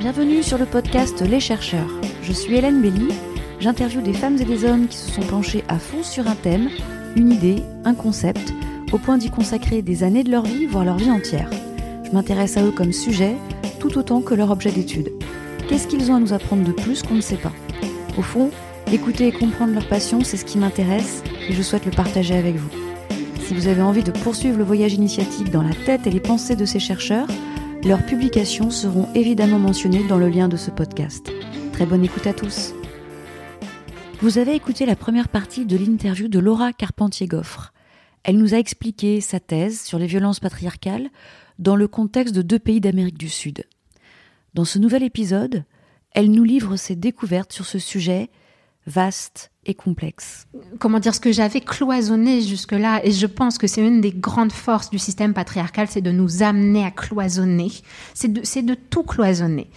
Bienvenue sur le podcast Les chercheurs. Je suis Hélène Belly. J'interviewe des femmes et des hommes qui se sont penchés à fond sur un thème, une idée, un concept, au point d'y consacrer des années de leur vie, voire leur vie entière. Je m'intéresse à eux comme sujet, tout autant que leur objet d'étude. Qu'est-ce qu'ils ont à nous apprendre de plus qu'on ne sait pas? Au fond, écouter et comprendre leur passion, c'est ce qui m'intéresse et je souhaite le partager avec vous. Si vous avez envie de poursuivre le voyage initiatique dans la tête et les pensées de ces chercheurs, leurs publications seront évidemment mentionnées dans le lien de ce podcast. Très bonne écoute à tous. Vous avez écouté la première partie de l'interview de Laura Carpentier-Goffre. Elle nous a expliqué sa thèse sur les violences patriarcales dans le contexte de deux pays d'Amérique du Sud. Dans ce nouvel épisode, elle nous livre ses découvertes sur ce sujet vaste complexe. Comment dire ce que j'avais cloisonné jusque-là, et je pense que c'est une des grandes forces du système patriarcal, c'est de nous amener à cloisonner, c'est de, de, tout cloisonner,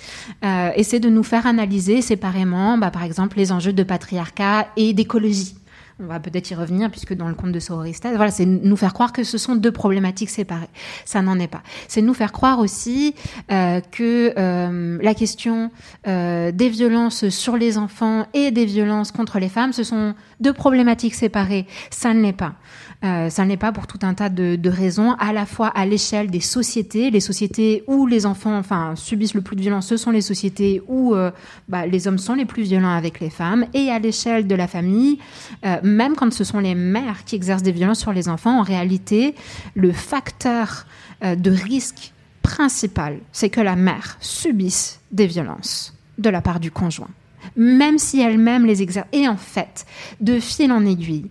euh, et c'est de nous faire analyser séparément, bah, par exemple, les enjeux de patriarcat et d'écologie. On va peut-être y revenir puisque dans le conte de Sororistas, voilà, c'est nous faire croire que ce sont deux problématiques séparées. Ça n'en est pas. C'est nous faire croire aussi euh, que euh, la question euh, des violences sur les enfants et des violences contre les femmes, ce sont deux problématiques séparées. Ça ne l'est pas. Euh, ça ne l'est pas pour tout un tas de, raisons, à la fois à l'échelle des sociétés, les sociétés où les enfants enfin, subissent le plus de violence, ce sont les sociétés où euh, bah, les hommes sont les plus violents avec les femmes, et à l'échelle de la famille, euh, même quand ce sont les mères qui exercent des violences sur les enfants, en réalité, le facteur de risque principal, c'est que la mère subisse des violences de la part du conjoint même si elle-même les exerce. Et en fait, de fil en aiguille,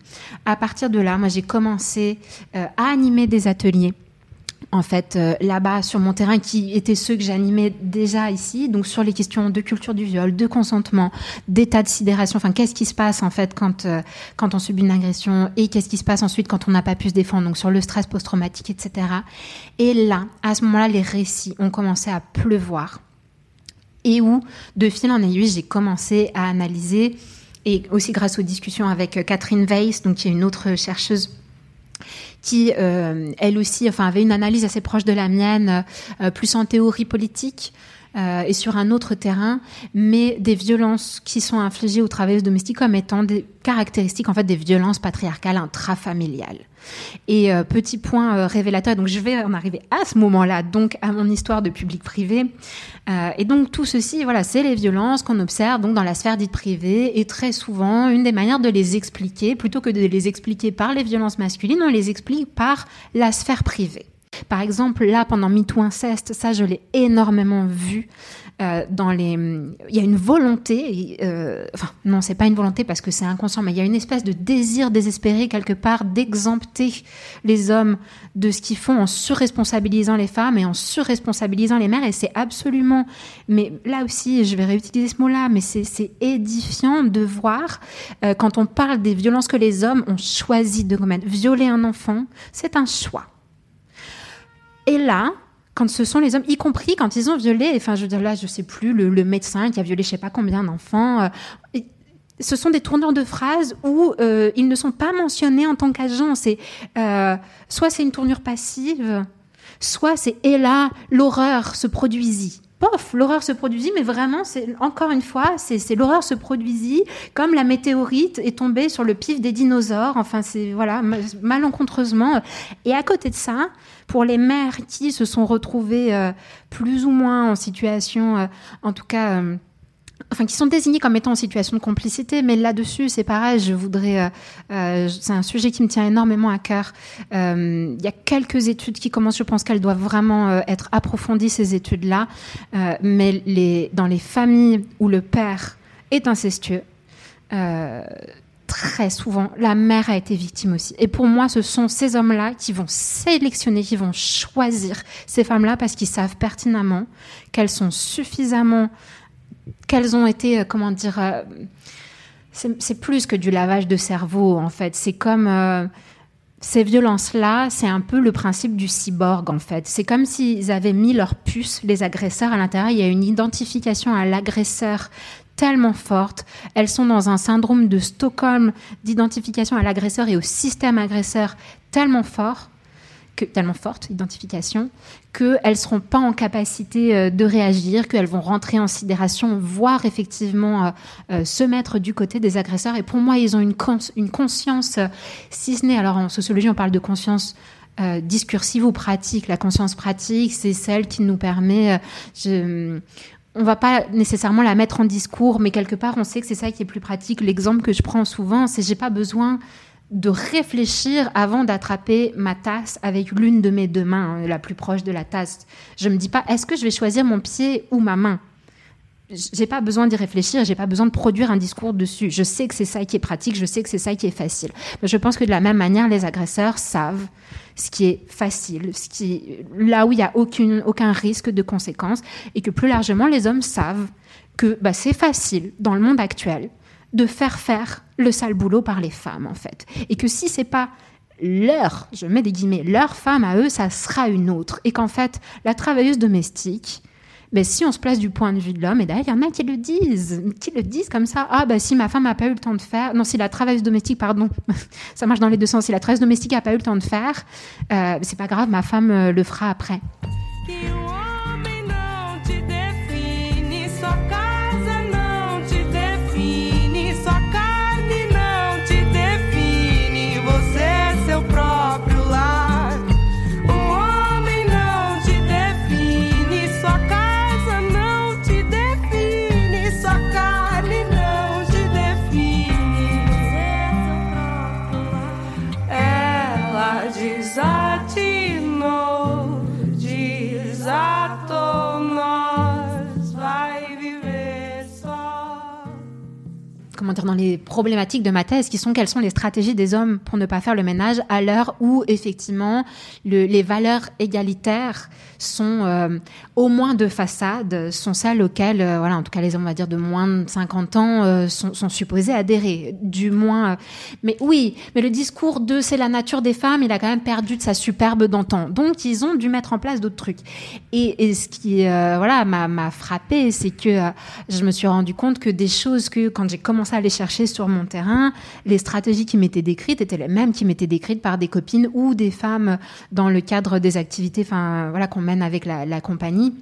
à partir de là, moi j'ai commencé euh, à animer des ateliers en fait euh, là-bas sur mon terrain qui étaient ceux que j'animais déjà ici. Donc sur les questions de culture du viol de consentement d'état de sidération. Enfin qu'est-ce qui se passe en fait quand euh, quand on subit une agression et qu'est-ce qui se passe ensuite quand on n'a pas pu se défendre donc sur le stress post-traumatique etc et là à ce moment-là les récits ont commencé à pleuvoir et où, de fil en aiguille, j'ai commencé à analyser, et aussi grâce aux discussions avec euh, Catherine Weiss, donc qui est une autre chercheuse qui, euh, elle aussi, enfin, avait une analyse assez proche de la mienne, euh, plus en théorie politique, euh, et sur un autre terrain, mais des violences qui sont infligées aux travailleuses domestiques comme étant des caractéristiques en fait des violences patriarcales intrafamiliales. Et euh, petit point euh, révélateur, donc je vais en arriver à ce moment-là, donc à mon histoire de public-privé. Euh, et donc tout ceci, voilà, c'est les violences qu'on observe donc dans la sphère dite privée, et très souvent une des manières de les expliquer, plutôt que de les expliquer par les violences masculines, on les explique par la sphère privée. Par exemple, là, pendant MeToo Inceste, ça, je l'ai énormément vu. Euh, dans les, il y a une volonté, euh, enfin non, c'est pas une volonté parce que c'est inconscient, mais il y a une espèce de désir désespéré quelque part d'exempter les hommes de ce qu'ils font en surresponsabilisant les femmes et en surresponsabilisant les mères, et c'est absolument, mais là aussi, je vais réutiliser ce mot-là, mais c'est édifiant de voir euh, quand on parle des violences que les hommes ont choisi de commettre. Violer un enfant, c'est un choix. Et là, quand ce sont les hommes, y compris quand ils ont violé, enfin, je veux dire, là, je sais plus, le, médecin qui a violé je sais pas combien d'enfants, euh, ce sont des tournures de phrases où euh, ils ne sont pas mentionnés en tant qu'agents. Euh, soit c'est une tournure passive, soit c'est et là l'horreur se produisit l'horreur se produisit, mais vraiment, c'est encore une fois, c'est l'horreur se produisit comme la météorite est tombée sur le pif des dinosaures. Enfin, c'est voilà, malencontreusement. Et à côté de ça, pour les mères qui se sont retrouvées euh, plus ou moins en situation, euh, en tout cas. Euh, enfin qui sont désignés comme étant en situation de complicité, mais là-dessus c'est pareil, je voudrais, euh, euh, c'est un sujet qui me tient énormément à cœur. Euh, il y a quelques études qui commencent, je pense qu'elles doivent vraiment être approfondies ces études-là, mais dans les familles où le père est incestueux. Très souvent, la mère a été victime aussi. Et pour moi, ce sont ces hommes-là qui vont sélectionner, qui vont choisir ces femmes-là parce qu'ils savent pertinemment qu'elles sont suffisamment qu'elles ont été, euh, comment dire, euh, c'est plus que du lavage de cerveau en fait. C'est comme euh, ces violences-là, c'est un peu le principe du cyborg en fait. C'est comme s'ils avaient mis leur puce, les agresseurs, à l'intérieur. Il y a une identification à l'agresseur tellement forte. Elles sont dans un syndrome de Stockholm d'identification à l'agresseur et au système agresseur tellement fort tellement forte, identification, qu'elles seront pas en capacité euh, de réagir, qu'elles vont rentrer en sidération, voire effectivement euh, euh, se mettre du côté des agresseurs. Et pour moi, ils ont une, conscience, si ce n'est, alors en sociologie, on parle de conscience discursive ou pratique. La conscience pratique, c'est celle qui nous permet... Je, on va pas nécessairement la mettre en discours, mais quelque part, on sait que c'est ça qui est plus pratique. L'exemple que je prends souvent, c'est j'ai pas besoin de réfléchir avant d'attraper ma tasse avec l'une de mes deux mains, hein, la plus proche de la tasse. Je me dis pas, est-ce que je vais choisir mon pied ou ma main? J'ai pas besoin d'y réfléchir, j'ai pas besoin de produire un discours dessus. Je sais que c'est ça qui est pratique, je sais que c'est ça qui est facile. Mais je pense que de la même manière, les agresseurs savent ce qui est facile, ce qui là où il n'y a aucun risque de conséquences, et que plus largement, les hommes savent que bah, c'est facile dans le monde actuel de faire faire le sale boulot par les femmes, en fait. Et que si c'est pas leur, je mets des guillemets, leur femme à eux, ça sera une autre. Et qu'en fait, la travailleuse domestique, ben, si on se place du point de vue de l'homme, et d'ailleurs, il y en a qui le disent, qui le disent comme ça. Ah, ben, si ma femme n'a pas eu le temps de faire, non, si la travailleuse domestique, pardon, ça marche dans les deux sens, si la travailleuse domestique n'a pas eu le temps de faire, euh, c'est pas grave, ma femme euh, le fera après. Dire, dans les problématiques de ma thèse, qui sont quelles sont les stratégies des hommes pour ne pas faire le ménage à l'heure où effectivement le, les valeurs égalitaires sont euh, au moins de façade, sont celles auxquelles, euh, voilà, en tout cas les hommes, on va dire de moins de 50 ans, euh, sont, supposés adhérer, du moins. mais oui, mais le discours de c'est la nature des femmes, il a quand même perdu de sa superbe d'antan. Donc ils ont dû mettre en place d'autres trucs. Et, et, ce qui, voilà, m'a frappé, c'est que je me suis rendu compte que des choses que quand j'ai commencé aller chercher sur mon terrain, les stratégies qui m'étaient décrites étaient les mêmes qui m'étaient décrites par des copines ou des femmes dans le cadre des activités, enfin voilà, qu'on mène avec la, compagnie.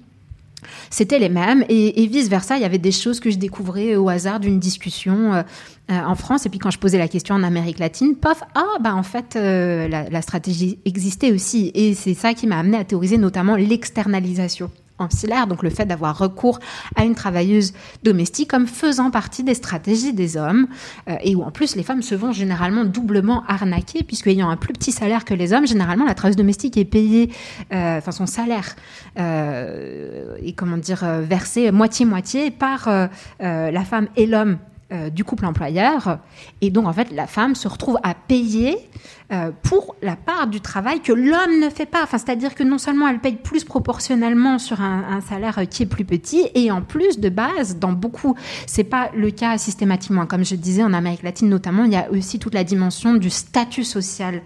C'était les mêmes et, vice versa. Il y avait des choses que je découvrais au hasard d'une discussion euh, euh, en France. Et puis quand je posais la question en Amérique latine, pof, ah bah en fait euh, la, la, stratégie existait aussi. Et c'est ça qui m'a amené à théoriser notamment l'externalisation ancillaire, donc le fait d'avoir recours à une travailleuse domestique comme faisant partie des stratégies des hommes, euh, et où en plus les femmes se vont généralement doublement arnaquer, puisque ayant un plus petit salaire que les hommes, généralement la travailleuse domestique est payée, euh, enfin son salaire euh, est comment dire versé moitié-moitié par la femme et l'homme du couple employeur. Et donc, en fait, la femme se retrouve à payer euh, pour la part du travail que l'homme ne fait pas. Enfin, c'est-à-dire que non seulement elle paye plus proportionnellement sur un, salaire qui est plus petit, et en plus, de base, dans beaucoup, c'est pas le cas systématiquement. Comme je disais, en Amérique latine notamment, il y a aussi toute la dimension du statut social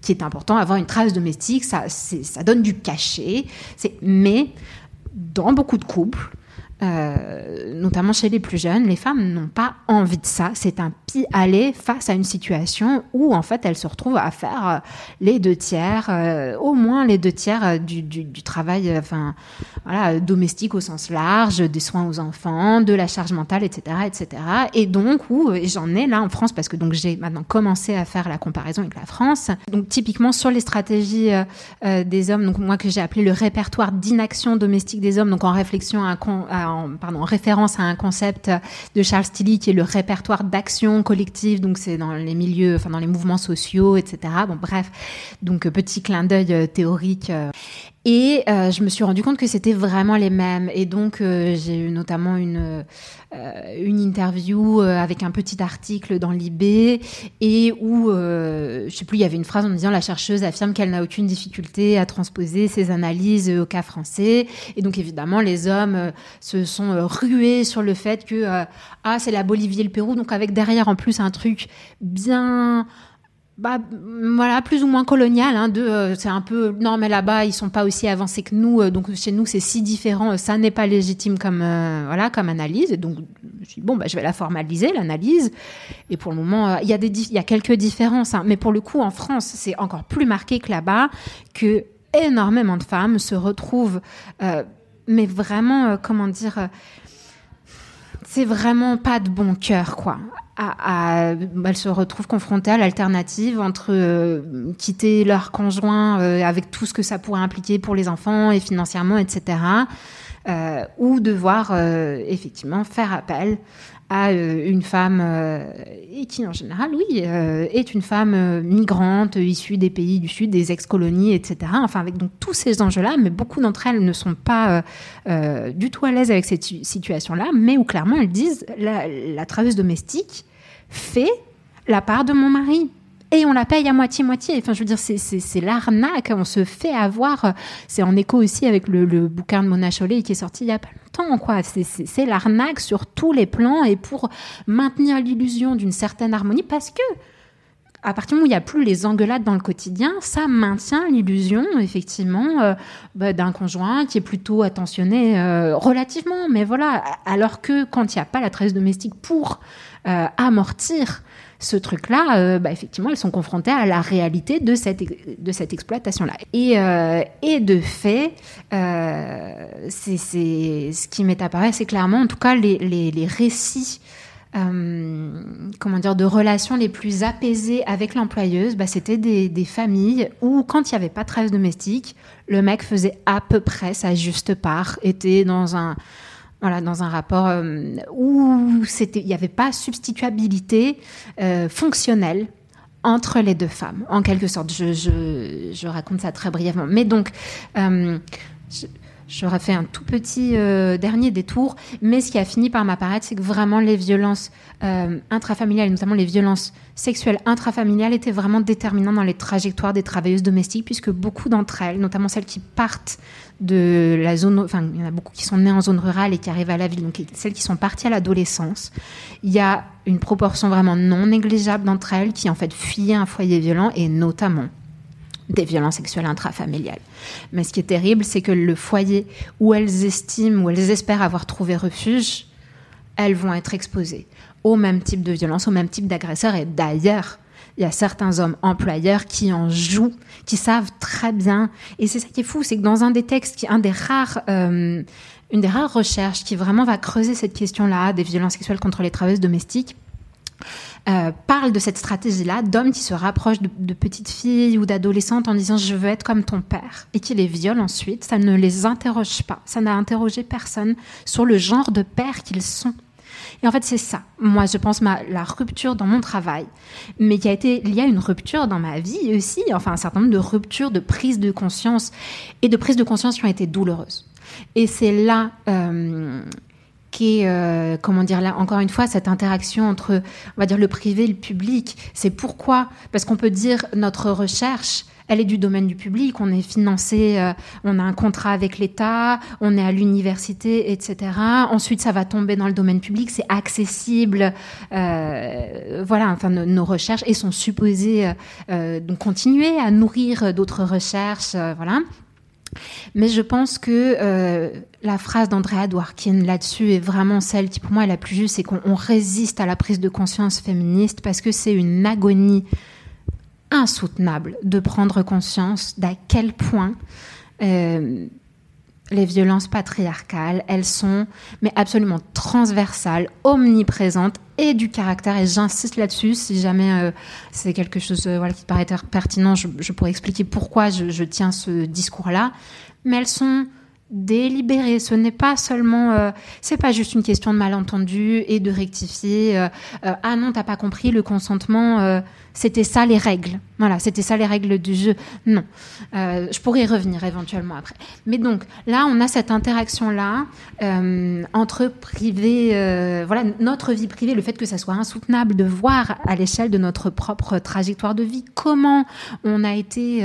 qui est important. Avoir une trace domestique, ça, ça donne du cachet. Mais dans beaucoup de couples, euh, notamment chez les plus jeunes, les femmes n'ont pas envie de ça. C'est un pis-aller face à une situation où, en fait, elles se retrouvent à faire euh, les deux tiers, euh, au moins les deux tiers du, du, travail enfin, voilà, domestique au sens large, des soins aux enfants, de la charge mentale, etc. etc. Et donc, où j'en ai là en France, parce que donc j'ai maintenant commencé à faire la comparaison avec la France. Donc, typiquement, sur les stratégies des hommes, donc moi que j'ai appelé le répertoire d'inaction domestique des hommes, donc en réflexion à, à en, référence à un concept de Charles Tilly qui est le répertoire d'action collective. Donc c'est dans les milieux, enfin dans les mouvements sociaux, etc. Bon bref, donc petit clin d'œil euh, théorique. Et euh, je me suis rendu compte que c'était vraiment les mêmes. Et donc, euh, j'ai eu notamment une, euh, une interview avec un petit article dans l'IB et où, je sais plus, il y avait une phrase en disant la chercheuse affirme qu'elle n'a aucune difficulté à transposer ses analyses au cas français. Et donc, évidemment, les hommes se sont rués sur le fait que, ah, c'est la Bolivie et le Pérou. Donc, avec derrière, en plus, un truc bien bah, voilà, plus ou moins colonial. Hein, de, euh, c'est un peu non, mais là-bas ils sont pas aussi avancés que nous, euh, donc chez nous c'est si différent, euh, ça n'est pas légitime comme voilà comme analyse. Et donc me suis dit, bon, bah, je vais la formaliser, l'analyse. Et pour le moment, il y, a des, il y a quelques différences. Hein. mais pour le coup, en France, c'est encore plus marqué que là-bas, que énormément de femmes se retrouvent, mais vraiment, comment dire c'est vraiment pas de bon cœur, quoi. Elles se retrouvent confrontées à l'alternative entre euh, quitter leur conjoint euh, avec tout ce que ça pourrait impliquer pour les enfants et financièrement, etc., euh, ou devoir effectivement faire appel à euh, une femme, euh, et qui en général, oui, euh, est une femme migrante issue des pays du Sud, des ex-colonies, etc. Enfin, avec donc tous ces enjeux-là, mais beaucoup d'entre elles ne sont pas du tout à l'aise avec cette situation-là, mais où clairement elles disent la, la travailleuse domestique fait la part de mon mari et on la paye à moitié-moitié. Enfin, je veux dire, c'est l'arnaque. On se fait avoir. C'est en écho aussi avec le, bouquin de Mona Chollet qui est sorti il y a pas longtemps. Quoi. C'est l'arnaque sur tous les plans et pour maintenir l'illusion d'une certaine harmonie parce que à partir du moment où il n'y a plus les engueulades dans le quotidien, ça maintient l'illusion, effectivement, euh, bah, d'un conjoint qui est plutôt attentionné euh, relativement. Mais voilà, alors que quand il n'y a pas la tresse domestique pour euh, amortir ce truc-là, euh, bah, effectivement, elles sont confrontées à la réalité de cette, exploitation-là. Et, euh, et de fait, euh, c'est, ce qui m'est apparu, c'est clairement, en tout cas, les, récits comment dire, de relations les plus apaisées avec l'employeuse, bah, c'était des, des, familles où, quand il n'y avait pas de trêve domestique, le mec faisait à peu près sa juste part, était dans un dans un rapport euh, où il n'y avait pas substituabilité euh, fonctionnelle entre les deux femmes, en quelque sorte. Je raconte ça très brièvement. Mais donc, euh, J'aurais fait un tout petit euh, dernier détour, mais ce qui a fini par m'apparaître, c'est que vraiment les violences euh, intrafamiliales, notamment les violences sexuelles intrafamiliales, étaient vraiment déterminantes dans les trajectoires des travailleuses domestiques, puisque beaucoup d'entre elles, notamment celles qui partent de la zone, enfin, il y en a beaucoup qui sont nées en zone rurale et qui arrivent à la ville, donc celles qui sont parties à l'adolescence, il y a une proportion vraiment non négligeable d'entre elles qui en fait fuyaient un foyer violent et notamment des violences sexuelles intrafamiliales. Mais ce qui est terrible, c'est que le foyer où elles estiment, où elles espèrent avoir trouvé refuge, elles vont être exposées au même type de violence, au même type d'agresseur. Et d'ailleurs, il y a certains hommes employeurs qui en jouent, qui savent très bien. Et c'est ça qui est fou, c'est que dans un des textes, qui, un des rares, euh, une des rares recherches qui vraiment va creuser cette question-là des violences sexuelles contre les travailleuses domestiques, euh, parle de cette stratégie-là d'hommes qui se rapprochent de, petites filles ou d'adolescentes en disant je veux être comme ton père et qui les violent ensuite. Ça ne les interroge pas. Ça n'a interrogé personne sur le genre de père qu'ils sont. Et en fait, c'est ça. Moi, je pense ma, la rupture dans mon travail, mais qui a été, il y a une rupture dans ma vie aussi, enfin un certain nombre de ruptures de prise de conscience et de prise de conscience qui ont été douloureuses. Et c'est là euh, qui est, euh, comment dire là, encore une fois, cette interaction entre, on va dire, le privé et le public. C'est pourquoi, parce qu'on peut dire notre recherche, elle est du domaine du public, on est financé, euh, on a un contrat avec l'État, on est à l'université, etc. Ensuite, ça va tomber dans le domaine public, c'est accessible, euh, voilà, enfin, nos, recherches et sont supposées donc continuer à nourrir d'autres recherches, voilà. Mais je pense que euh, la phrase d'Andrea Dworkin là-dessus est vraiment celle qui, pour moi, est la plus juste, c'est qu'on résiste à la prise de conscience féministe parce que c'est une agonie insoutenable de prendre conscience d'à quel point euh, les violences patriarcales, elles sont mais absolument transversales, omniprésentes et du caractère. Et j'insiste là-dessus, si jamais euh, c'est quelque chose euh, voilà, qui paraît pertinent, je, pourrais expliquer pourquoi je, je tiens ce discours-là. Mais elles sont délibéré. Ce n'est pas seulement, euh, c'est pas juste une question de malentendu et de rectifier. Euh, euh, ah non, t'as pas compris le consentement. c'était ça les règles. Voilà, c'était ça les règles du jeu. Non, je pourrais y revenir éventuellement après. Mais donc là, on a cette interaction là entre privé, voilà, notre vie privée, le fait que ça soit insoutenable de voir à l'échelle de notre propre trajectoire de vie comment on a été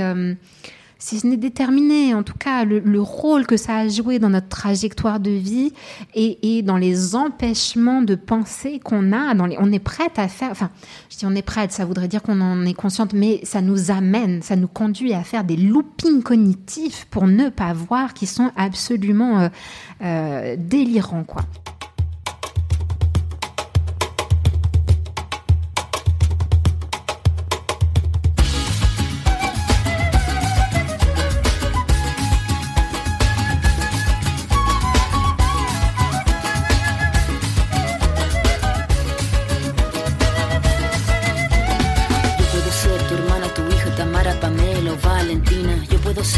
si ce n'est déterminé, en tout cas le, rôle que ça a joué dans notre trajectoire de vie et, dans les empêchements de penser qu'on a, on est prête à faire, enfin, je dis on est prête, ça voudrait dire qu'on en est consciente, mais ça nous amène, ça nous conduit à faire des loopings cognitifs pour ne pas voir qui sont absolument euh, euh, délirants, quoi.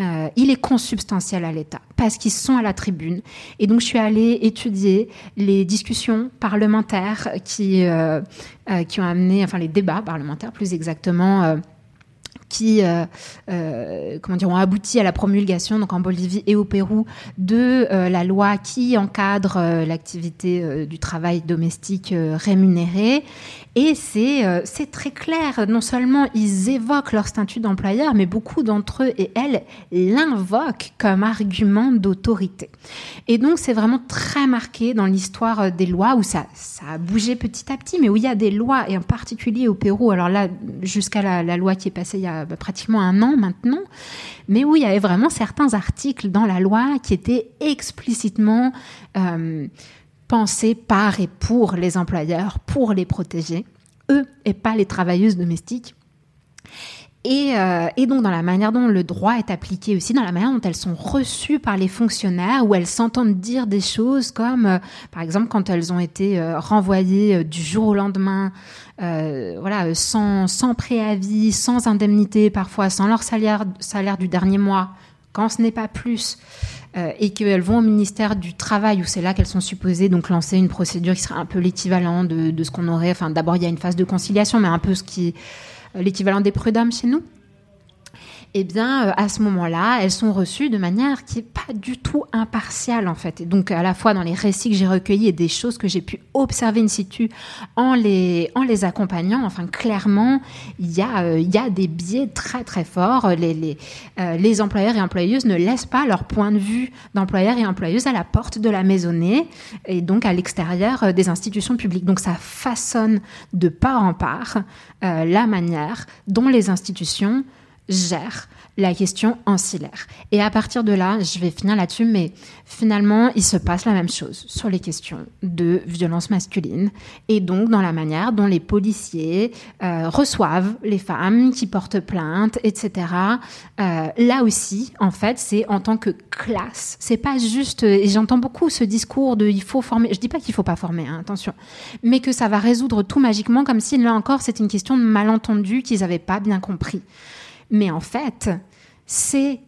euh, il est consubstantiel à l'État parce qu'ils sont à la tribune. Et donc, je suis allée étudier les discussions parlementaires qui, euh, euh, ont amené, enfin les débats parlementaires plus exactement. Qui comment ont abouti à la promulgation, donc en Bolivie et au Pérou, de la loi qui encadre l'activité du travail domestique rémunéré. Et c'est euh, c'est très clair. Non seulement ils évoquent leur statut d'employeur, mais beaucoup d'entre eux et elles l'invoquent comme argument d'autorité. Et donc c'est vraiment très marqué dans l'histoire euh, des lois où ça, ça a bougé petit à petit, mais où il y a des lois, et en particulier au Pérou, alors là, jusqu'à la, la loi qui est passée il y a bah, pratiquement un an maintenant, mais où il y avait vraiment certains articles dans la loi qui étaient explicitement euh, pensés par et pour les employeurs, pour les protéger, eux et pas les travailleuses domestiques. Et, euh, et, donc dans la manière dont le droit est appliqué aussi, dans la manière dont elles sont reçues par les fonctionnaires, où elles s'entendent dire des choses comme, euh, par exemple, quand elles ont été euh, renvoyées du jour au lendemain, voilà, sans, sans préavis, sans indemnité, parfois sans leur salaire, salaire du dernier mois, quand ce n'est pas plus, euh, et qu'elles vont au ministère du Travail, où c'est là qu'elles sont supposées donc lancer une procédure qui serait un peu l'équivalent de, de ce qu'on aurait. Enfin, d'abord il y a une phase de conciliation, mais un peu ce qui l'équivalent des prud'hommes chez nous eh bien, euh, à ce moment-là, elles sont reçues de manière qui n'est pas du tout impartiale, en fait. Et donc, à la fois dans les récits que j'ai recueillis et des choses que j'ai pu observer in situ en les, en les accompagnant, enfin, clairement, il y, a, euh, y a des biais très, très forts. Les, les, euh, les employeurs et employeuses ne laissent pas leur point de vue d'employeurs et employeuses à la porte de la maisonnée et donc à l'extérieur des institutions publiques. Donc, ça façonne de part en part la manière dont les institutions gère la question ancillaire. Et à partir de là, je vais finir là-dessus, mais finalement, il se passe la même chose sur les questions de violence masculine et donc dans la manière dont les policiers euh, reçoivent les femmes qui portent plainte, etc. Euh, là aussi, en fait, c'est en tant que classe. C'est pas juste, et j'entends beaucoup ce discours de il faut former, je dis pas qu'il faut pas former, hein, attention, mais que ça va résoudre tout magiquement comme si là encore c'était une question de malentendu qu'ils avaient pas bien compris. Mais en fait, c'est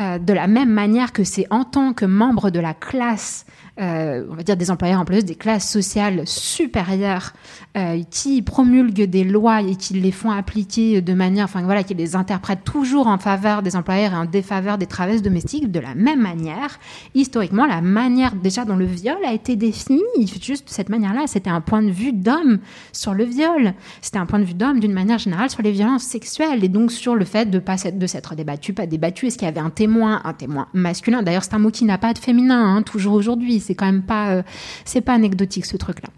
euh, de la même manière que c'est en tant que membre de la classe, euh, on va dire des employeurs employeuses, des classes sociales supérieures, euh, qui promulguent des lois et qui les font appliquer de manière, enfin voilà, qui les interprètent toujours en faveur des employeurs et en défaveur des travailleuses domestiques, de la même manière, historiquement, la manière déjà dont le viol a été défini, juste de cette manière-là, c'était un point de vue d'homme sur le viol, c'était un point de vue d'homme d'une manière générale sur les violences sexuelles et donc sur le fait de pas de s'être débattu, pas débattu, est-ce qu'il y avait un témoin, un témoin masculin? D'ailleurs, c'est un mot qui n'a pas de féminin, hein, toujours aujourd'hui. C'est quand même pas, euh, c'est pas anecdotique ce truc-là.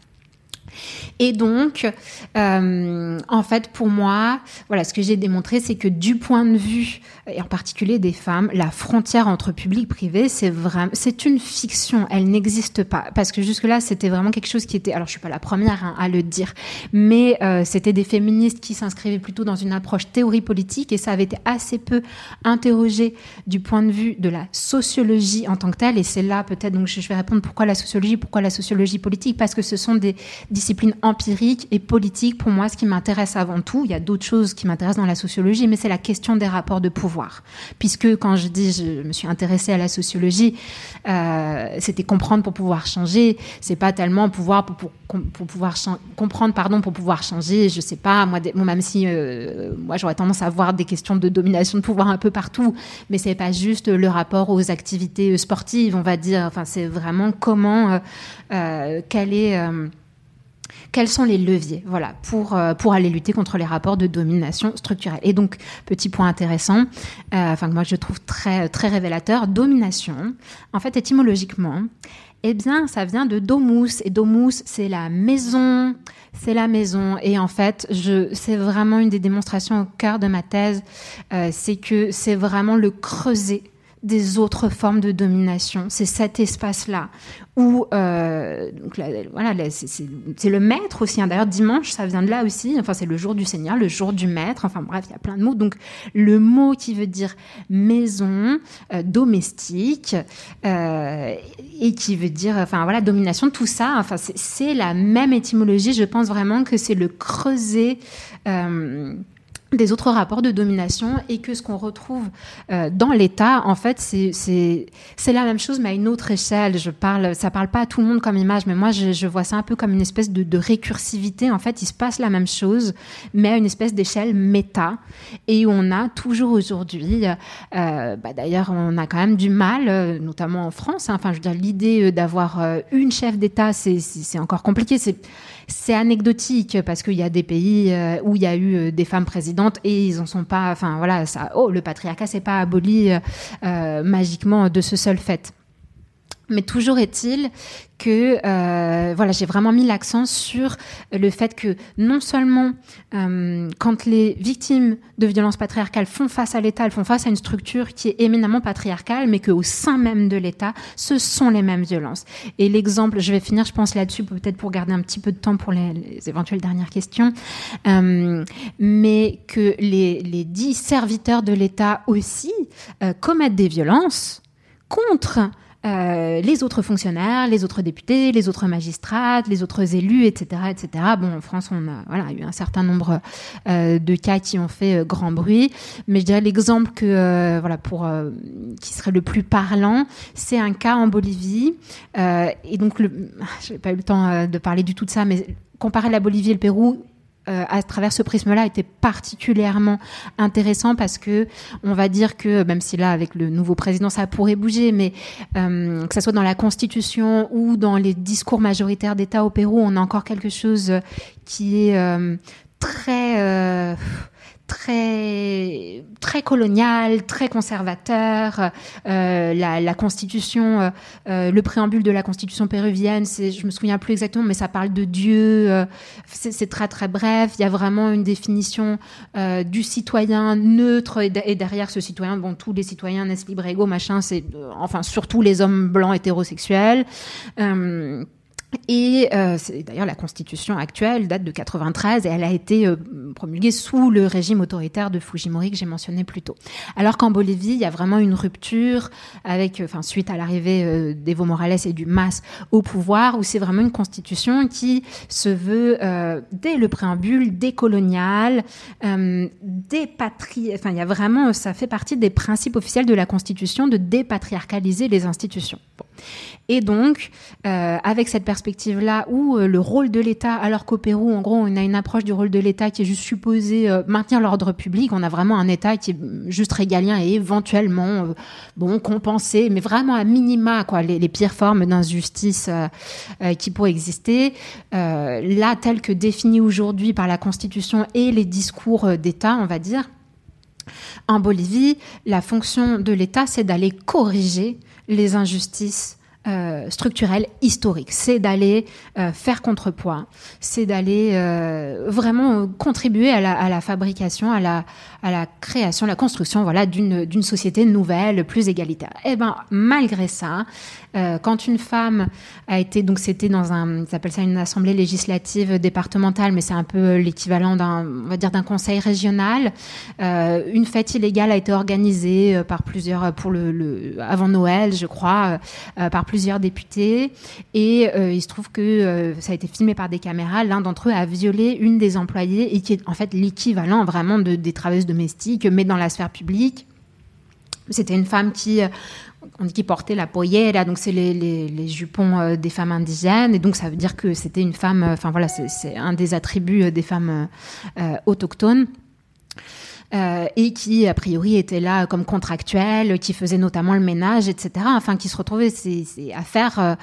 Et donc, euh, en fait, pour moi, voilà, ce que j'ai démontré, c'est que du point de vue, et en particulier des femmes, la frontière entre public et privé, c'est vraiment, c'est une fiction. Elle n'existe pas. Parce que jusque-là, c'était vraiment quelque chose qui était, alors je suis pas la première hein, à le dire, mais euh, c'était des féministes qui s'inscrivaient plutôt dans une approche théorie politique et ça avait été assez peu interrogé du point de vue de la sociologie en tant que telle. Et c'est là peut-être, donc je vais répondre pourquoi la sociologie, pourquoi la sociologie politique, parce que ce sont des disciplines empirique et politique, pour moi, ce qui m'intéresse avant tout, il y a d'autres choses qui m'intéressent dans la sociologie, mais c'est la question des rapports de pouvoir. Puisque quand je dis je me suis intéressée à la sociologie, euh, c'était comprendre pour pouvoir changer. C'est pas tellement pouvoir pour, pour, pour pouvoir comprendre, pardon, pour pouvoir changer. Je sais pas, moi, même si euh, moi j'aurais tendance à voir des questions de domination de pouvoir un peu partout, mais c'est pas juste le rapport aux activités sportives, on va dire. Enfin, c'est vraiment comment, euh, euh, quelle est euh, quels sont les leviers voilà, pour, euh, pour aller lutter contre les rapports de domination structurelle. Et donc, petit point intéressant, euh, enfin que moi je trouve très, très révélateur, domination, en fait, étymologiquement, eh bien, ça vient de domus. Et domus, c'est la maison, c'est la maison. Et en fait, je, c'est vraiment une des démonstrations au cœur de ma thèse, euh, c'est que c'est vraiment le creuset des autres formes de domination. C'est cet espace-là où, euh, donc voilà, c'est le maître aussi. Hein. D'ailleurs, dimanche, ça vient de là aussi. Enfin, c'est le jour du Seigneur, le jour du maître. Enfin, bref, il y a plein de mots. Donc, le mot qui veut dire maison, euh, domestique, euh, et qui veut dire, enfin voilà, domination, tout ça. Enfin, c'est la même étymologie. Je pense vraiment que c'est le creuset. Des autres rapports de domination et que ce qu'on retrouve euh, dans l'État, en fait, c'est la même chose, mais à une autre échelle. Je parle, ça parle pas à tout le monde comme image, mais moi, je, vois ça un peu comme une espèce de, récursivité. En fait, il se passe la même chose, mais à une espèce d'échelle méta. Et on a toujours aujourd'hui, euh, bah, d'ailleurs, on a quand même du mal, euh, notamment en France. Hein, enfin, je veux dire, l'idée d'avoir une chef d'État, c'est encore compliqué. C'est anecdotique parce qu'il y a des pays euh, où il y a eu euh, des femmes présidentes et ils en sont pas. Enfin voilà, ça. Oh, le patriarcat s'est pas aboli euh, magiquement de ce seul fait. Mais toujours est-il que euh, voilà, j'ai vraiment mis l'accent sur le fait que non seulement euh, quand les victimes de violences patriarcales font face à l'État, elles font face à une structure qui est éminemment patriarcale, mais qu'au sein même de l'État, ce sont les mêmes violences. Et l'exemple, je vais finir, je pense là-dessus, peut-être pour garder un petit peu de temps pour les, les éventuelles dernières questions, euh, mais que les, les dix serviteurs de l'État aussi euh, commettent des violences contre euh, les autres fonctionnaires, les autres députés, les autres magistrats, les autres élus, etc., etc. Bon, en France, on a eu un certain nombre euh, de cas qui ont fait euh, grand bruit, mais je dirais l'exemple que voilà pour qui serait le plus parlant, c'est un cas en Bolivie. et donc, n'ai pas eu le temps de parler du tout de ça, mais comparer la Bolivie et le Pérou, euh, à travers ce prisme-là était particulièrement intéressant parce que on va dire que même si là avec le nouveau président ça pourrait bouger, mais euh, que ça soit dans la Constitution ou dans les discours majoritaires d'État au Pérou, on a encore quelque chose qui est euh, très très très colonial, très conservateur. Euh, la, la, constitution, euh, euh, le préambule de la constitution péruvienne, c'est, je me souviens plus exactement, mais ça parle de Dieu. Euh, c'est, très très bref. Il y a vraiment une définition euh, du citoyen neutre et, derrière ce citoyen, bon, tous les citoyens naissent libres égaux, machin. C'est enfin surtout les hommes blancs hétérosexuels. Et euh, d'ailleurs la constitution actuelle date de 93 et elle a été euh, promulguée sous le régime autoritaire de Fujimori que j'ai mentionné plus tôt. Alors qu'en Bolivie, il y a vraiment une rupture avec, enfin suite à l'arrivée euh, d'Evo Morales et du MAS au pouvoir, où c'est vraiment une constitution qui se veut euh, dès le préambule décolonial, euh, dépatri... Enfin, il y a vraiment, ça fait partie des principes officiels de la constitution de dépatriarcaliser les institutions. Bon. Et donc, euh, avec cette perspective-là, où euh, le rôle de l'État, alors qu'au Pérou, en gros, on a une approche du rôle de l'État qui est juste supposé euh, maintenir l'ordre public, on a vraiment un État qui est juste régalien et éventuellement, bon, compensé, mais vraiment à minima, quoi, les, les pires formes d'injustice qui pourraient exister. là, tel que défini aujourd'hui par la Constitution et les discours d'État, on va dire, en Bolivie, la fonction de l'État, c'est d'aller corriger les injustices euh, structurelles historiques. C'est d'aller euh, faire contrepoids, c'est d'aller euh, vraiment contribuer à la, à la, fabrication, à la, à la création, la construction voilà, d'une société nouvelle, plus égalitaire. Eh ben malgré ça, euh, quand une femme a été, donc c'était dans un, ils appellent ça une assemblée législative départementale, mais c'est un peu l'équivalent d'un, on va dire d'un conseil régional, euh, une fête illégale a été organisée euh, par plusieurs, pour le, avant Noël, je crois, par plusieurs députés, et il se trouve que ça a été filmé par des caméras. L'un d'entre eux a violé une des employées et qui est en fait l'équivalent vraiment de, des travailleuses domestiques, mais dans la sphère publique. C'était une femme qui on dit qu'il portait la pollera, donc c'est les, jupons euh, des femmes indigènes, et donc ça veut dire que c'était une femme, euh, enfin voilà, c'est un des attributs euh, des femmes euh, autochtones. Euh, et qui a priori était là comme contractuelle, qui faisait notamment le ménage, etc. Enfin, qui se retrouvait à faire euh,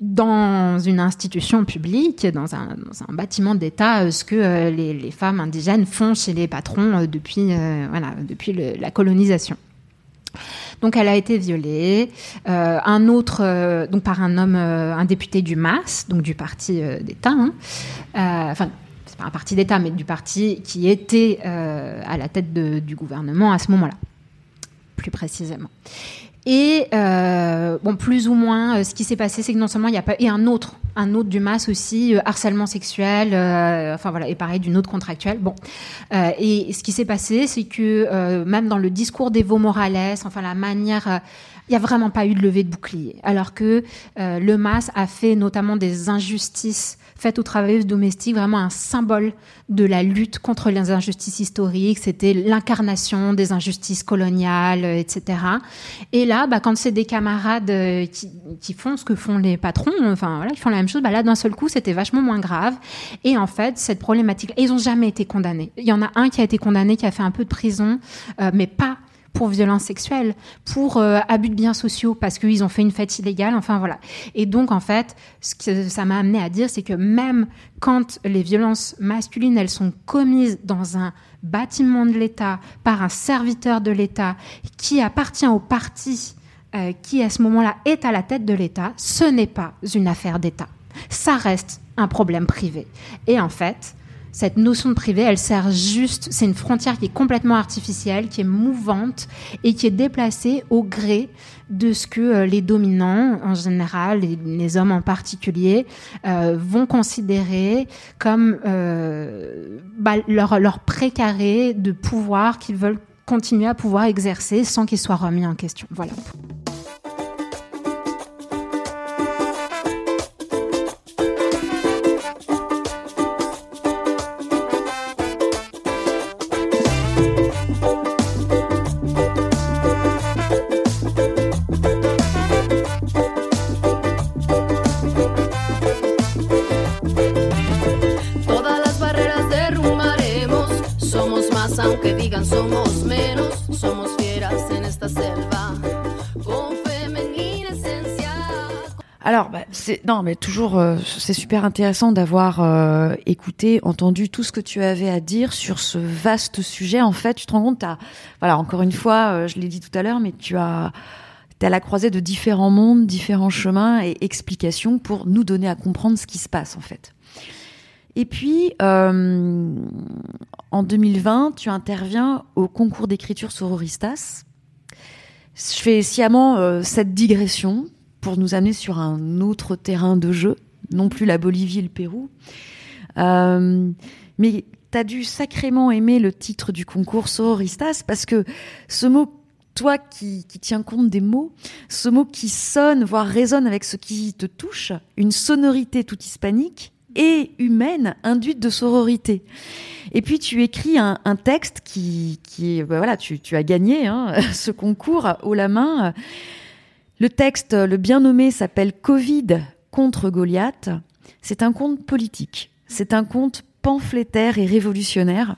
dans une institution publique, dans un, bâtiment d'État, ce que euh, les, femmes indigènes font chez les patrons depuis, voilà, depuis la colonisation. Donc elle a été violée. Euh, un autre, euh, donc par un homme, euh, un député du MAS, donc du parti euh, d'État. Hein, euh, enfin, c'est pas un parti d'État, mais du parti qui était euh, à la tête du gouvernement à ce moment-là. plus précisément. Et euh, bon, plus ou moins, euh, ce qui s'est passé, c'est que non seulement il n'y a pas et un autre, un autre du MAS aussi, euh, harcèlement sexuel, euh, enfin voilà, et pareil d'une autre contractuelle. Bon, euh, et ce qui s'est passé, c'est que même dans le discours d'Evo Morales, enfin la manière il n'y a vraiment pas eu de levée de bouclier. Alors que le MAS a fait notamment des injustices faites aux travailleuses domestiques, vraiment un symbole de la lutte contre les injustices historiques. C'était l'incarnation des injustices coloniales, etc. Et là, bah, quand c'est des camarades qui, qui, font ce que font les patrons, enfin voilà, ils font la chose, bah, là, d'un seul coup, c'était vachement moins grave. Et en fait, cette problématique, ils n'ont jamais été condamnés. Il y en a un qui a été condamné, qui a fait un peu de prison, euh, mais pas pour violence sexuelle, pour euh, abus de biens sociaux parce qu'ils ont fait une fête illégale, enfin voilà. Et donc en fait, ce que ça m'a amené à dire, c'est que même quand les violences masculines, elles sont commises dans un bâtiment de l'État par un serviteur de l'État qui appartient au parti euh, qui à ce moment-là est à la tête de l'État, ce n'est pas une affaire d'État. Ça reste un problème privé. Et en fait, cette notion de privé, elle sert juste, c'est une frontière qui est complètement artificielle, qui est mouvante et qui est déplacée au gré de ce que euh, les dominants, en général, les, les hommes en particulier, euh, vont considérer comme euh, bah, leur, leur précaré de pouvoir qu'ils veulent continuer à pouvoir exercer sans qu'il soit remis en question. Voilà. Non, mais toujours, euh, c'est super intéressant d'avoir euh, écouté, entendu tout ce que tu avais à dire sur ce vaste sujet. En fait, tu te rends compte, as, voilà, encore une fois, euh, je l'ai dit tout à l'heure, mais tu as es à la croisée de différents mondes, différents chemins et explications pour nous donner à comprendre ce qui se passe en fait. Et puis, en 2020, tu interviens au concours d'écriture Sororistas. Je fais sciemment cette digression pour nous amener sur un autre terrain de jeu, non plus la Bolivie et le Pérou. Euh, mais tu as dû sacrément aimer le titre du concours Sororistas parce que ce mot, toi qui, qui tiens compte des mots, ce mot qui sonne, voire résonne avec ce qui te touche, une sonorité toute hispanique et humaine induite de sororité. Et puis tu écris un, texte qui, qui bah voilà, tu, tu as gagné hein, ce concours haut la main. Le texte, le bien nommé, s'appelle Covid contre Goliath. C'est un conte politique. C'est un conte pamphlétaire et révolutionnaire.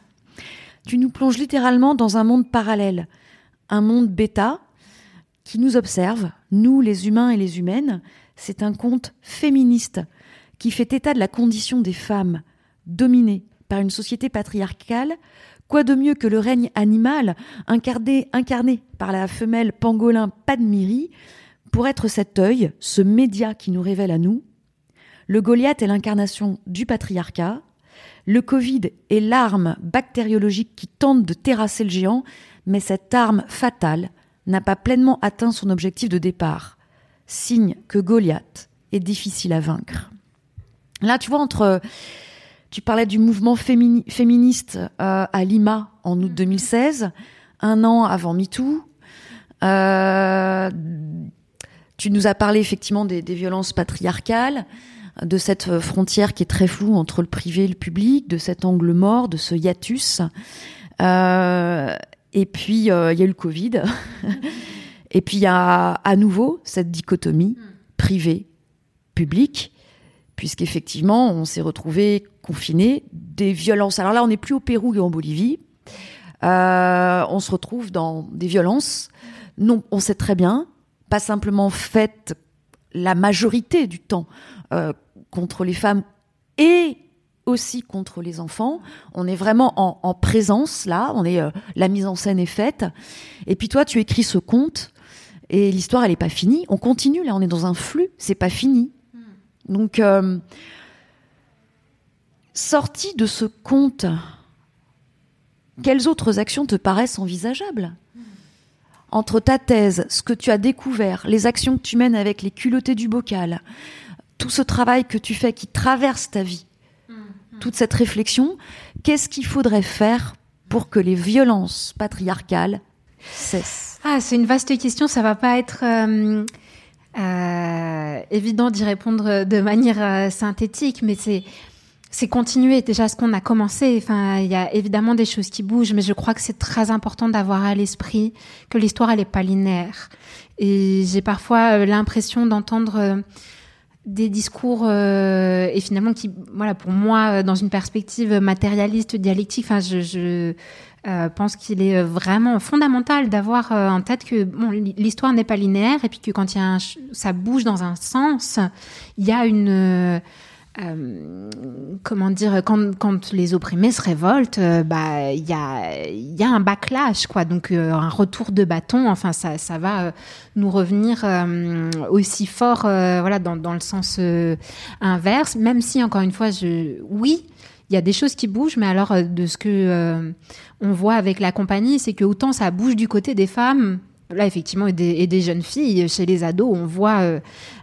Tu nous plonges littéralement dans un monde parallèle, un monde bêta qui nous observe, nous les humains et les humaines. C'est un conte féministe qui fait état de la condition des femmes dominées par une société patriarcale. Quoi de mieux que le règne animal incarné, incarné par la femelle pangolin Padmiri pour être cet œil, ce média qui nous révèle à nous, le Goliath est l'incarnation du patriarcat, le Covid est l'arme bactériologique qui tente de terrasser le géant, mais cette arme fatale n'a pas pleinement atteint son objectif de départ. Signe que Goliath est difficile à vaincre. Là, tu vois, entre. Tu parlais du mouvement féministe euh, à Lima en août 2016, un an avant MeToo. Euh, tu nous as parlé effectivement des, violences patriarcales, de cette frontière qui est très floue entre le privé et le public, de cet angle mort, de ce hiatus. Euh, et puis, euh, il y a eu le Covid. et puis, il y a à nouveau cette dichotomie privé-public, puisqu'effectivement, on s'est retrouvé confiné des violences. Alors là, on n'est plus au Pérou et en Bolivie. Euh, on se retrouve dans des violences. Non, on sait très bien pas simplement faite la majorité du temps euh, contre les femmes et aussi contre les enfants. On est vraiment en, en présence là, on est euh, la mise en scène est faite. Et puis toi, tu écris ce conte et l'histoire elle est pas finie. On continue là, on est dans un flux, c'est pas fini. Donc euh, sorti de ce conte, quelles autres actions te paraissent envisageables? Entre ta thèse, ce que tu as découvert, les actions que tu mènes avec les culottés du bocal, tout ce travail que tu fais qui traverse ta vie, mm-hmm. toute cette réflexion, qu'est-ce qu'il faudrait faire pour que les violences patriarcales cessent? Ah, c'est une vaste question, ça va pas être euh, euh, évident d'y répondre de manière euh, synthétique, mais c'est c'est continuer déjà ce qu'on a commencé. Enfin, il y a évidemment des choses qui bougent, mais je crois que c'est très important d'avoir à l'esprit que l'histoire elle est pas linéaire. Et j'ai parfois l'impression d'entendre des discours euh, et finalement qui voilà pour moi dans une perspective matérialiste dialectique enfin je, euh, pense qu'il est vraiment fondamental d'avoir euh, en tête que l'histoire n'est pas linéaire et puis que quand il y a un, ça bouge dans un sens il y a une euh, comment dire, quand, quand, les opprimés se révoltent, euh, bah il y a, y a un backlash quoi, donc euh, un retour de bâton. Enfin ça, ça va nous revenir aussi fort, voilà, dans, dans le sens inverse. Même si encore une fois, je, oui, il y a des choses qui bougent, mais alors de ce que on voit avec la compagnie, c'est que autant ça bouge du côté des femmes, là effectivement et des, jeunes filles chez les ados on voit euh,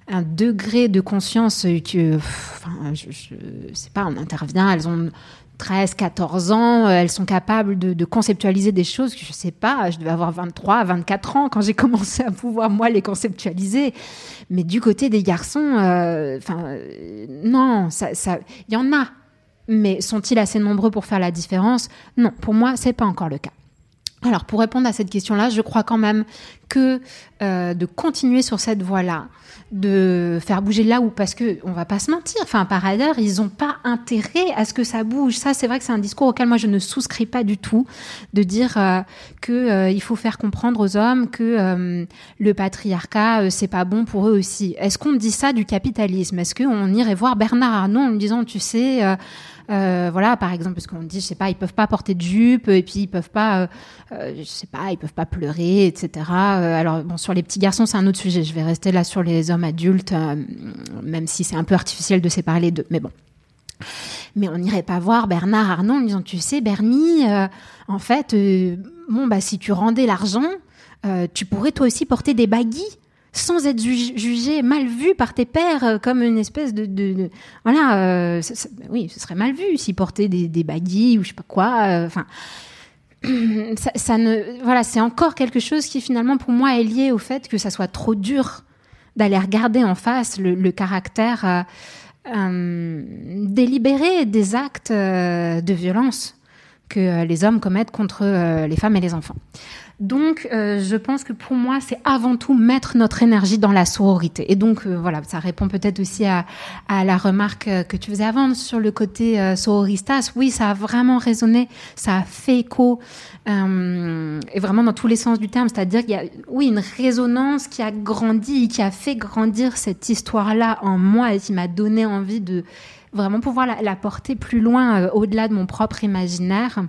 un degré de conscience que enfin je, je sais pas on intervient elles ont 13 14 ans elles sont capables de, conceptualiser des choses que je sais pas je devais avoir 23 24 ans quand j'ai commencé à pouvoir moi les conceptualiser. Mais du côté des garçons euh, enfin euh, non ça ça il y en a. Mais sont-ils assez nombreux pour faire la différence? Non pour moi c'est pas encore le cas alors pour répondre à cette question-là, je crois quand même que euh, de continuer sur cette voie-là, de faire bouger là où parce que on va pas se mentir. Enfin par ailleurs, ils n'ont pas intérêt à ce que ça bouge. Ça c'est vrai que c'est un discours auquel moi je ne souscris pas du tout de dire euh, que euh, il faut faire comprendre aux hommes que euh, le patriarcat c'est pas bon pour eux aussi. Est-ce qu'on dit ça du capitalisme? Est-ce qu'on irait voir Bernard Arnault en lui disant tu sais euh, voilà, par exemple, parce qu'on dit, je sais pas, ils peuvent pas porter de jupe, et puis ils peuvent pas, euh, euh je sais pas, ils peuvent pas pleurer, etc. Alors bon, sur les petits garçons, c'est un autre sujet. Je vais rester là sur les hommes adultes, même si c'est un peu artificiel de séparer les deux. Mais bon. Mais on n'irait pas voir Bernard Arnault en disant, tu sais, Bernie, en fait, bon bah si tu rendais l'argent, tu pourrais toi aussi porter des baguilles sans être jugé, mal vu par tes pères euh, comme une espèce de, de, voilà, euh, oui, ce serait mal vu s'ils portaient des, des baguilles ou je sais pas quoi. Euh, enfin, ça, ne, voilà, c'est encore quelque chose qui finalement pour moi est lié au fait que ça soit trop dur d'aller regarder en face le, caractère délibéré des actes de violence que les hommes commettent contre les femmes et les enfants. Donc, euh, je pense que pour moi, c'est avant tout mettre notre énergie dans la sororité. Et donc, euh, voilà, ça répond peut-être aussi à, la remarque euh, que tu faisais avant sur le côté euh, sororistas. Oui, ça a vraiment résonné, ça a fait écho, et vraiment dans tous les sens du terme. C'est-à-dire qu'il y a, oui, une résonance qui a grandi, qui a fait grandir cette histoire-là en moi et qui m'a donné envie de vraiment pouvoir la, porter plus loin, au-delà de mon propre imaginaire.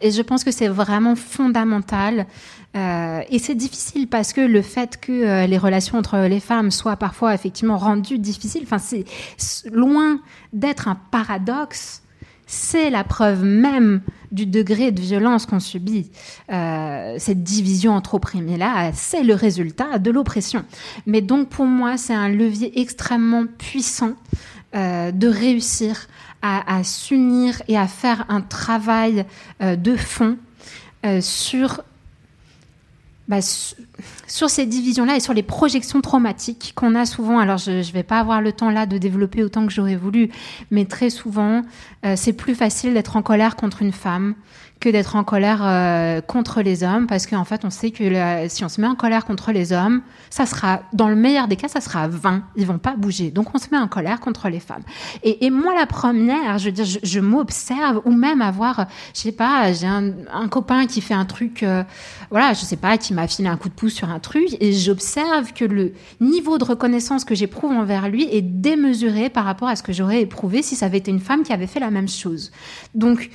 Et je pense que c'est vraiment fondamental. Euh, et c'est difficile parce que le fait que euh, les relations entre les femmes soient parfois effectivement rendues difficiles, enfin c'est loin d'être un paradoxe. C'est la preuve même du degré de violence qu'on subit. Euh, cette division entre opprimés-là, c'est le résultat de l'oppression. Mais donc pour moi, c'est un levier extrêmement puissant de réussir à, s'unir et à faire un travail euh, de fond euh, sur, bah, sur ces divisions-là et sur les projections traumatiques qu'on a souvent. Alors, je ne vais pas avoir le temps là de développer autant que j'aurais voulu, mais très souvent, euh, c'est plus facile d'être en colère contre une femme que d'être en colère euh, contre les hommes, parce qu'en fait, on sait que si on se met en colère contre les hommes, ça sera, dans le meilleur des cas, ça sera 20. Ils vont pas bouger. Donc, on se met en colère contre les femmes. Et, moi, la première, je veux dire, je, m'observe, ou même avoir, je sais pas, j'ai un, un, copain qui fait un truc, euh, voilà, je sais pas, qui m'a filé un coup de pouce sur un et j'observe que le niveau de reconnaissance que j'éprouve envers lui est démesuré par rapport à ce que j'aurais éprouvé si ça avait été une femme qui avait fait la même chose. Donc.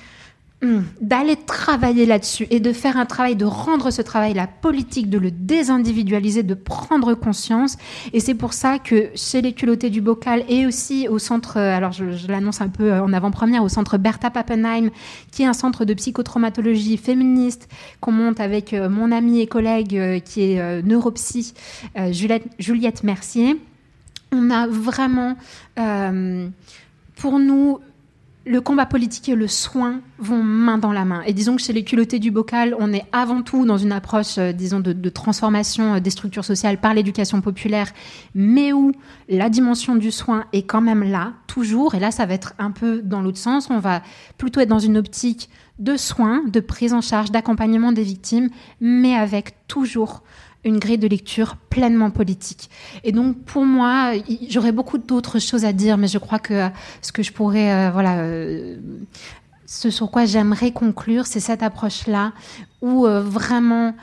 D'aller travailler là-dessus et de faire un travail, de rendre ce travail la politique, de le désindividualiser, de prendre conscience. Et c'est pour ça que chez les culottés du bocal et aussi au centre, euh, alors je, l'annonce un peu euh, en avant-première, au centre Bertha Pappenheim, qui est un centre de psychotraumatologie féministe qu'on monte avec euh, mon amie et collègue qui est neuropsy, Juliette, Juliette Mercier. On a vraiment, pour nous, le combat politique et le soin vont main dans la main. Et disons que chez les culottés du bocal, on est avant tout dans une approche, euh, disons, de, transformation euh, des structures sociales par l'éducation populaire, mais où la dimension du soin est quand même là, toujours. Et là, ça va être un peu dans l'autre sens. On va plutôt être dans une optique de soins, de prise en charge, d'accompagnement des victimes, mais avec toujours une grille de lecture pleinement politique. Et donc, pour moi, j'aurais beaucoup d'autres choses à dire, mais je crois que ce que je pourrais, euh, voilà, euh, ce sur quoi j'aimerais conclure, c'est cette approche-là où euh, vraiment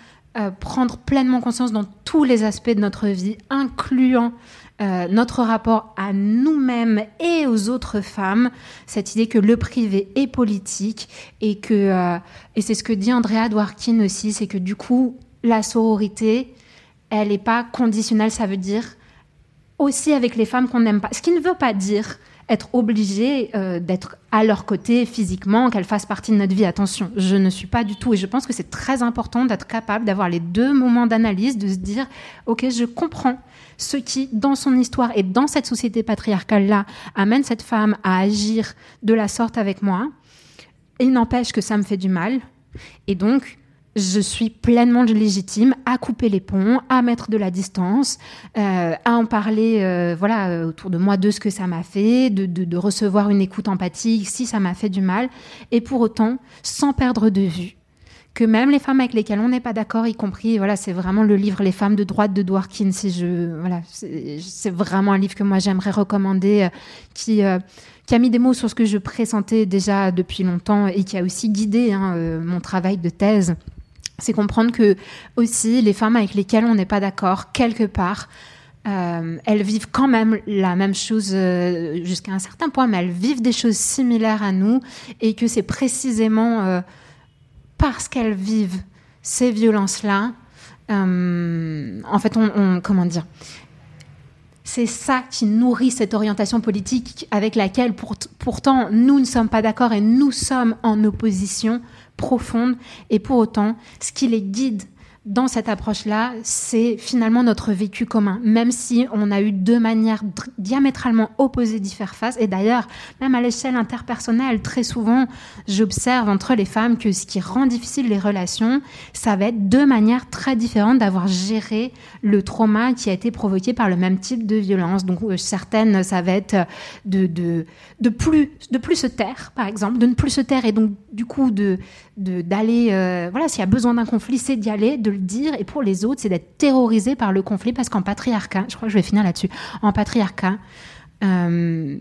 prendre pleinement conscience dans tous les aspects de notre vie, incluant notre rapport à nous-mêmes et aux autres femmes, cette idée que le privé est politique et que, et c'est ce que dit Andrea Dworkin aussi, c'est que du coup, la sororité, elle n'est pas conditionnelle, ça veut dire aussi avec les femmes qu'on n'aime pas. Ce qui ne veut pas dire être obligé euh, d'être à leur côté physiquement, qu'elles fassent partie de notre vie. Attention, je ne suis pas du tout. Et je pense que c'est très important d'être capable d'avoir les deux moments d'analyse, de se dire, OK, je comprends ce qui, dans son histoire et dans cette société patriarcale-là, amène cette femme à agir de la sorte avec moi. Il n'empêche que ça me fait du mal. Et donc, je suis pleinement légitime à couper les ponts, à mettre de la distance, euh, à en parler euh, voilà, euh, autour de moi de ce que ça m'a fait, de, recevoir une écoute empathique si ça m'a fait du mal, et pour autant, sans perdre de vue que même les femmes avec lesquelles on n'est pas d'accord, y compris, voilà, c'est vraiment le livre Les femmes de droite de Dworkin, c'est vraiment un livre que moi j'aimerais recommander, qui, qui a mis des mots sur ce que je pressentais déjà depuis longtemps et qui a aussi guidé hein, mon travail de thèse c'est comprendre que aussi les femmes avec lesquelles on n'est pas d'accord, quelque part, euh, elles vivent quand même la même chose euh, jusqu'à un certain point, mais elles vivent des choses similaires à nous et que c'est précisément euh, parce qu'elles vivent ces violences-là, en fait, on, comment dire, c'est ça qui nourrit cette orientation politique avec laquelle pourtant nous ne sommes pas d'accord et nous sommes en opposition profonde. Et pour autant, ce qui les guide dans cette approche-là, c'est finalement notre vécu commun, même si on a eu deux manières diamétralement opposées d'y faire face. Et d'ailleurs, même à l'échelle interpersonnelle, très souvent, j'observe entre les femmes que ce qui rend difficile les relations, ça va être deux manières très différentes d'avoir géré le trauma qui a été provoqué par le même type de violence. Donc euh, certaines, ça va être de, de, de, plus, de plus se taire, par exemple, de ne plus se taire et donc du coup de d'aller, euh, voilà, s'il y a besoin d'un conflit, c'est d'y aller, de dire. Et pour les autres, c'est d'être terrorisé par le conflit, parce qu'en patriarcat, je crois que je vais finir là-dessus, en patriarcat, euh,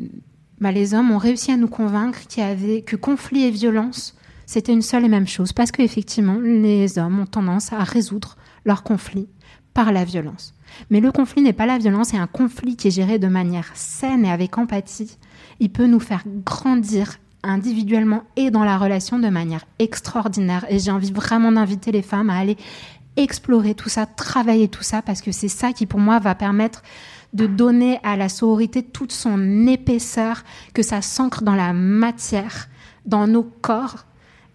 bah, les hommes ont réussi à nous convaincre qu'il y avait que conflit et violence, c'était une seule et même chose, parce qu'effectivement, les hommes ont tendance à résoudre leurs conflits par la violence. Mais le conflit n'est pas la violence, c'est un conflit qui est géré de manière saine et avec empathie. Il peut nous faire grandir individuellement et dans la relation de manière extraordinaire. Et j'ai envie vraiment d'inviter les femmes à aller explorer tout ça, travailler tout ça, parce que c'est ça qui pour moi va permettre de donner à la sororité toute son épaisseur, que ça s'ancre dans la matière, dans nos corps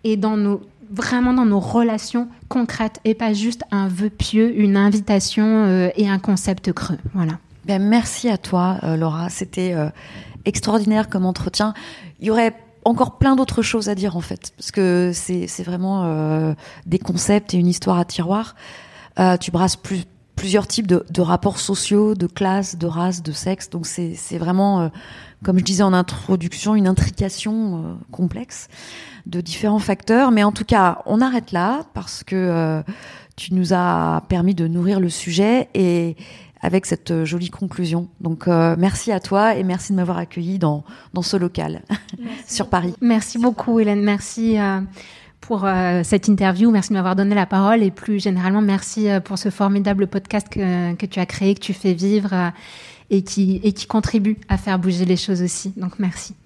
et dans nos vraiment dans nos relations concrètes et pas juste un vœu pieux, une invitation euh, et un concept creux. Voilà. Ben, merci à toi, euh, Laura. C'était euh, extraordinaire comme entretien. Il y aurait encore plein d'autres choses à dire en fait, parce que c'est vraiment euh, des concepts et une histoire à tiroir. Euh, tu brasses plus, plusieurs types de, rapports sociaux, de classes, de races, de sexe. Donc c'est vraiment, euh, comme je disais en introduction, une intrication euh, complexe de différents facteurs. Mais en tout cas, on arrête là parce que tu nous as permis de nourrir le sujet et avec cette euh, jolie conclusion. Donc euh, merci à toi et merci de m'avoir accueilli dans, dans ce local sur Paris. Merci beaucoup Hélène, merci euh, pour cette interview, merci de m'avoir donné la parole et plus généralement merci pour ce formidable podcast que, que tu as créé, que tu fais vivre et, qui, et qui contribue à faire bouger les choses aussi. Donc merci.